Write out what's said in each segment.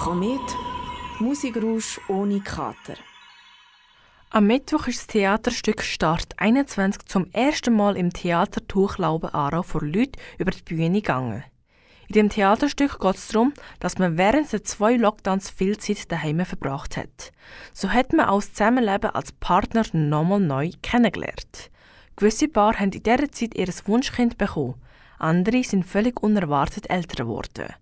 Komet, Musikrausch ohne Kater. Am Mittwoch ist das Theaterstück Start 21 zum ersten Mal im Theater Tuchlauben Aarau vor Leuten über die Bühne gegangen. In dem Theaterstück geht es darum, dass man während der zwei Lockdowns viel Zeit daheim verbracht hat. So hat man auch das Zusammenleben als Partner nochmal neu kennengelernt. Gewisse Paare haben in dieser Zeit ihr Wunschkind bekommen, andere sind völlig unerwartet älter geworden.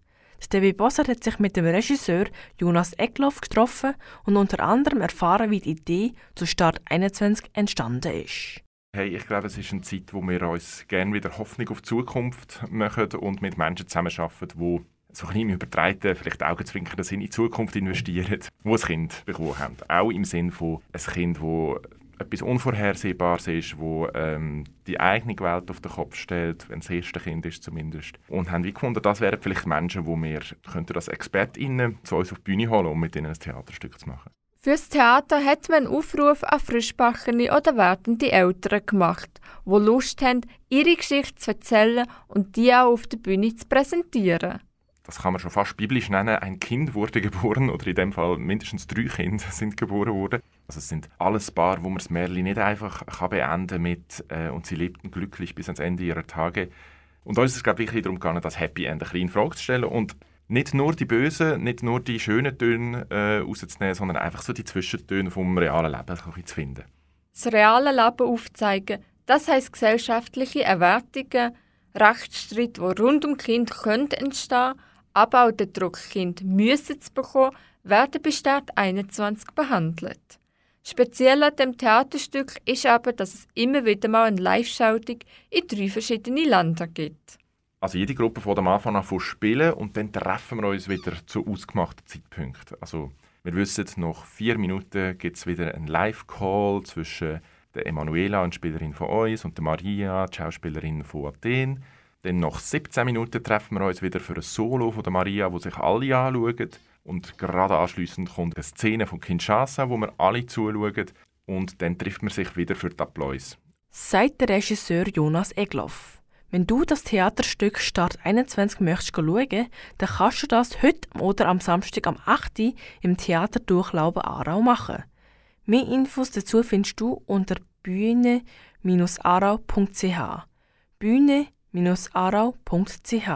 Debbie Bosser hat sich mit dem Regisseur Jonas Eckloff getroffen und unter anderem erfahren, wie die Idee zu Start 21 entstanden ist. Hey, ich glaube, es ist eine Zeit, wo wir uns gerne wieder Hoffnung auf die Zukunft machen und mit Menschen zusammenarbeiten, die so ein bisschen übertreiben, vielleicht Augenzwinkern in die Zukunft investieren, die ein Kind bekommen haben. Auch im Sinne von ein Kind, das etwas Unvorhersehbares ist, wo ähm, die eigene Welt auf den Kopf stellt, wenn es das erste Kind ist zumindest. Und haben wie gefunden, das wären vielleicht Menschen, wo wir könnten als ExpertInnen zu uns auf die Bühne holen, um mit ihnen ein Theaterstück zu machen. Fürs Theater hat man einen Aufruf an frischbachene oder werdende Eltern gemacht, die Lust haben, ihre Geschichte zu erzählen und die auch auf der Bühne zu präsentieren das kann man schon fast biblisch nennen, ein Kind wurde geboren, oder in dem Fall mindestens drei Kinder sind geboren worden. Also es sind alles Paar, wo man das Märchen nicht einfach kann beenden mit äh, «und sie lebten glücklich bis ans Ende ihrer Tage». Und uns ist es glaube wirklich darum gegangen, das Happy End ein bisschen in Frage zu stellen und nicht nur die bösen, nicht nur die schönen Töne äh, rauszunehmen, sondern einfach so die Zwischentöne vom realen Leben ein bisschen zu finden. Das reale Leben aufzeigen, das heisst gesellschaftliche Erwartungen, Rechtsstreit, die rund um Kind können entstehen aber auch der Druck, Kind müssen zu bekommen, werden Start 21 behandelt. Speziell an dem Theaterstück ist aber, dass es immer wieder mal eine Live-Schaltung in drei verschiedene Länder gibt. Also jede Gruppe von am Anfang an spielen und dann treffen wir uns wieder zu ausgemachten Zeitpunkten. Also wir wissen, nach vier Minuten gibt es wieder einen Live-Call zwischen der Emanuela, eine Spielerin von uns, und der Maria, die Schauspielerin von Athen. Dann nach 17 Minuten treffen wir uns wieder für ein Solo von der Maria, wo sich alle anschauen. Und gerade anschließend kommt eine Szene von Kinshasa, wo wir alle zuschauen. Und dann trifft man sich wieder für den Applaus. Sagt der Regisseur Jonas Egloff. Wenn du das Theaterstück Start 21 möchtest schauen, dann kannst du das heute oder am Samstag am 8. im Theater Durchlauben Aarau machen. Mehr Infos dazu findest du unter bühne-arau.ch. Bühne arau.ch